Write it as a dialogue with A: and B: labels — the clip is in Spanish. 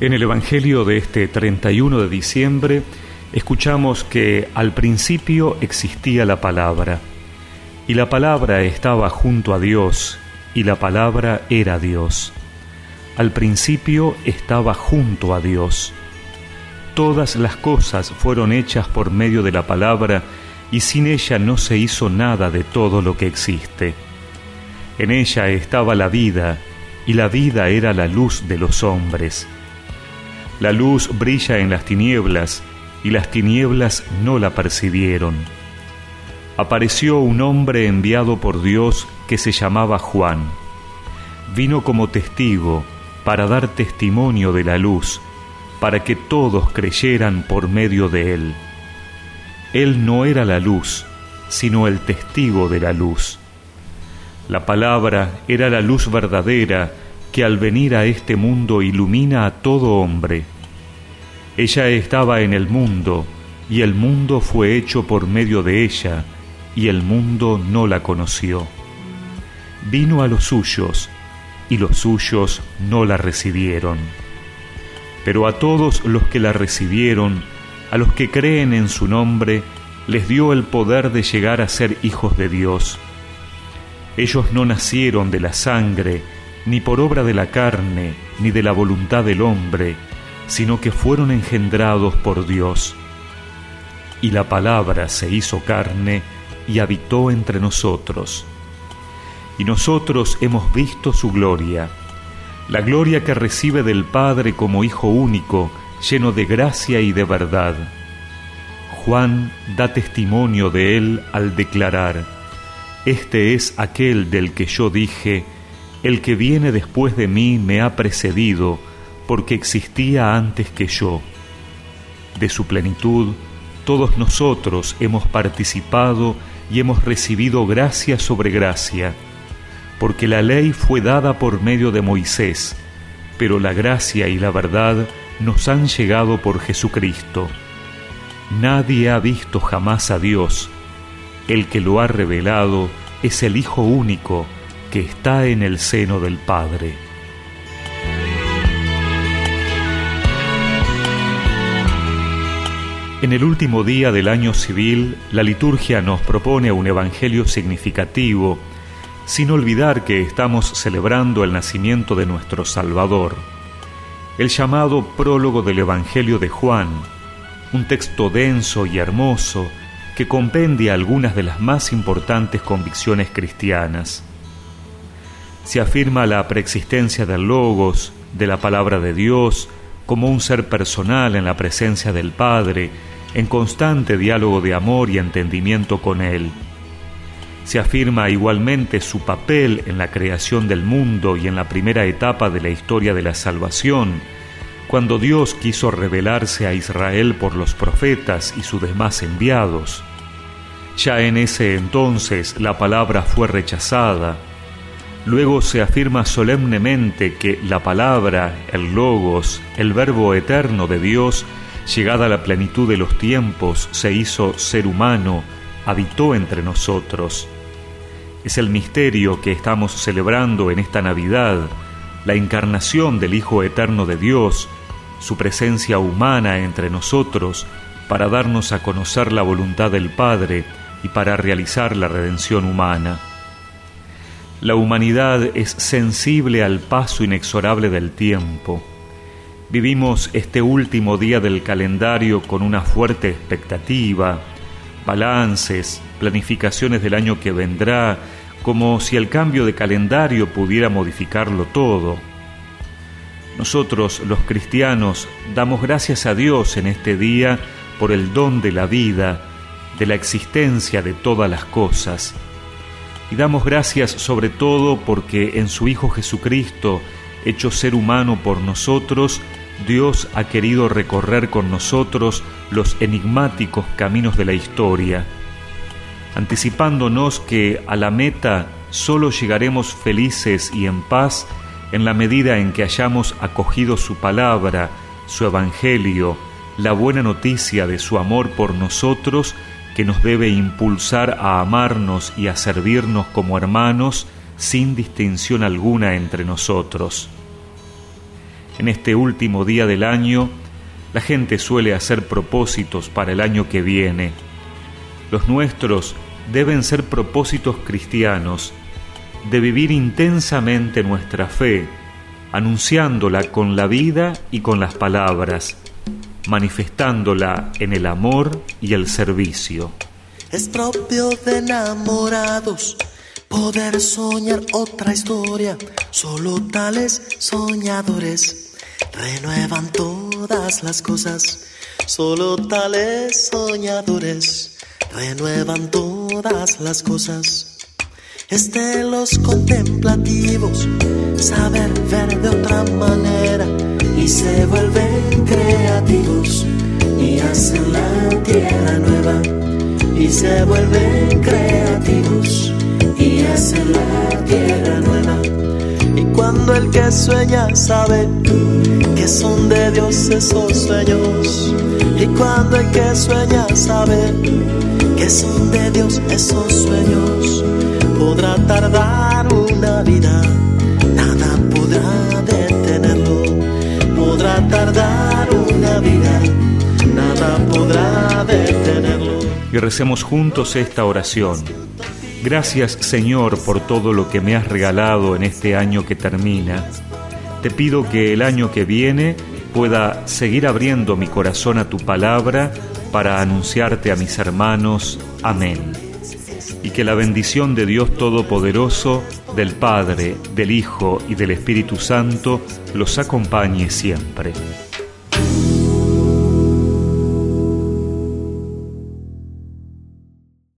A: En el Evangelio de este 31 de diciembre escuchamos que al principio existía la palabra, y la palabra estaba junto a Dios, y la palabra era Dios. Al principio estaba junto a Dios. Todas las cosas fueron hechas por medio de la palabra, y sin ella no se hizo nada de todo lo que existe. En ella estaba la vida, y la vida era la luz de los hombres. La luz brilla en las tinieblas, y las tinieblas no la percibieron. Apareció un hombre enviado por Dios que se llamaba Juan. Vino como testigo para dar testimonio de la luz, para que todos creyeran por medio de él. Él no era la luz, sino el testigo de la luz. La palabra era la luz verdadera que al venir a este mundo ilumina a todo hombre. Ella estaba en el mundo, y el mundo fue hecho por medio de ella, y el mundo no la conoció. Vino a los suyos, y los suyos no la recibieron. Pero a todos los que la recibieron, a los que creen en su nombre, les dio el poder de llegar a ser hijos de Dios. Ellos no nacieron de la sangre, ni por obra de la carne, ni de la voluntad del hombre, sino que fueron engendrados por Dios. Y la palabra se hizo carne y habitó entre nosotros. Y nosotros hemos visto su gloria, la gloria que recibe del Padre como Hijo único, lleno de gracia y de verdad. Juan da testimonio de él al declarar, Este es aquel del que yo dije, el que viene después de mí me ha precedido, porque existía antes que yo. De su plenitud, todos nosotros hemos participado y hemos recibido gracia sobre gracia, porque la ley fue dada por medio de Moisés, pero la gracia y la verdad nos han llegado por Jesucristo. Nadie ha visto jamás a Dios. El que lo ha revelado es el Hijo único, que está en el seno del Padre. En el último día del año civil, la liturgia nos propone un evangelio significativo, sin olvidar que estamos celebrando el nacimiento de nuestro Salvador. El llamado prólogo del Evangelio de Juan, un texto denso y hermoso que compendia algunas de las más importantes convicciones cristianas se afirma la preexistencia del Logos, de la palabra de Dios, como un ser personal en la presencia del Padre, en constante diálogo de amor y entendimiento con Él. Se afirma igualmente su papel en la creación del mundo y en la primera etapa de la historia de la salvación, cuando Dios quiso revelarse a Israel por los profetas y sus demás enviados. Ya en ese entonces la palabra fue rechazada, Luego se afirma solemnemente que la palabra, el logos, el verbo eterno de Dios, llegada a la plenitud de los tiempos, se hizo ser humano, habitó entre nosotros. Es el misterio que estamos celebrando en esta Navidad, la encarnación del Hijo Eterno de Dios, su presencia humana entre nosotros, para darnos a conocer la voluntad del Padre y para realizar la redención humana. La humanidad es sensible al paso inexorable del tiempo. Vivimos este último día del calendario con una fuerte expectativa, balances, planificaciones del año que vendrá, como si el cambio de calendario pudiera modificarlo todo. Nosotros, los cristianos, damos gracias a Dios en este día por el don de la vida, de la existencia de todas las cosas y damos gracias sobre todo porque en su Hijo Jesucristo, hecho ser humano por nosotros, Dios ha querido recorrer con nosotros los enigmáticos caminos de la historia, anticipándonos que a la meta solo llegaremos felices y en paz en la medida en que hayamos acogido su palabra, su evangelio, la buena noticia de su amor por nosotros que nos debe impulsar a amarnos y a servirnos como hermanos sin distinción alguna entre nosotros. en este último día del año, la gente suele hacer propósitos para el año que viene. Los nuestros deben ser propósitos cristianos, de vivir intensamente nuestra fe, anunciándola con la vida y con las palabras, manifestándola en el amor y el servicio.
B: Es propio de enamorados poder soñar otra historia, solo tales soñadores renuevan todas las cosas, solo tales soñadores renuevan todas las cosas. Es de los contemplativos saber ver de otra manera y se vuelven y se vuelven creativos y hacen la tierra nueva. Y cuando el que sueña sabe que son de Dios esos sueños, y cuando el que sueña sabe que son de Dios esos sueños, podrá tardar una vida,
A: Y recemos juntos esta oración. Gracias Señor por todo lo que me has regalado en este año que termina. Te pido que el año que viene pueda seguir abriendo mi corazón a tu palabra para anunciarte a mis hermanos. Amén y que la bendición de Dios Todopoderoso, del Padre, del Hijo y del Espíritu Santo los acompañe siempre.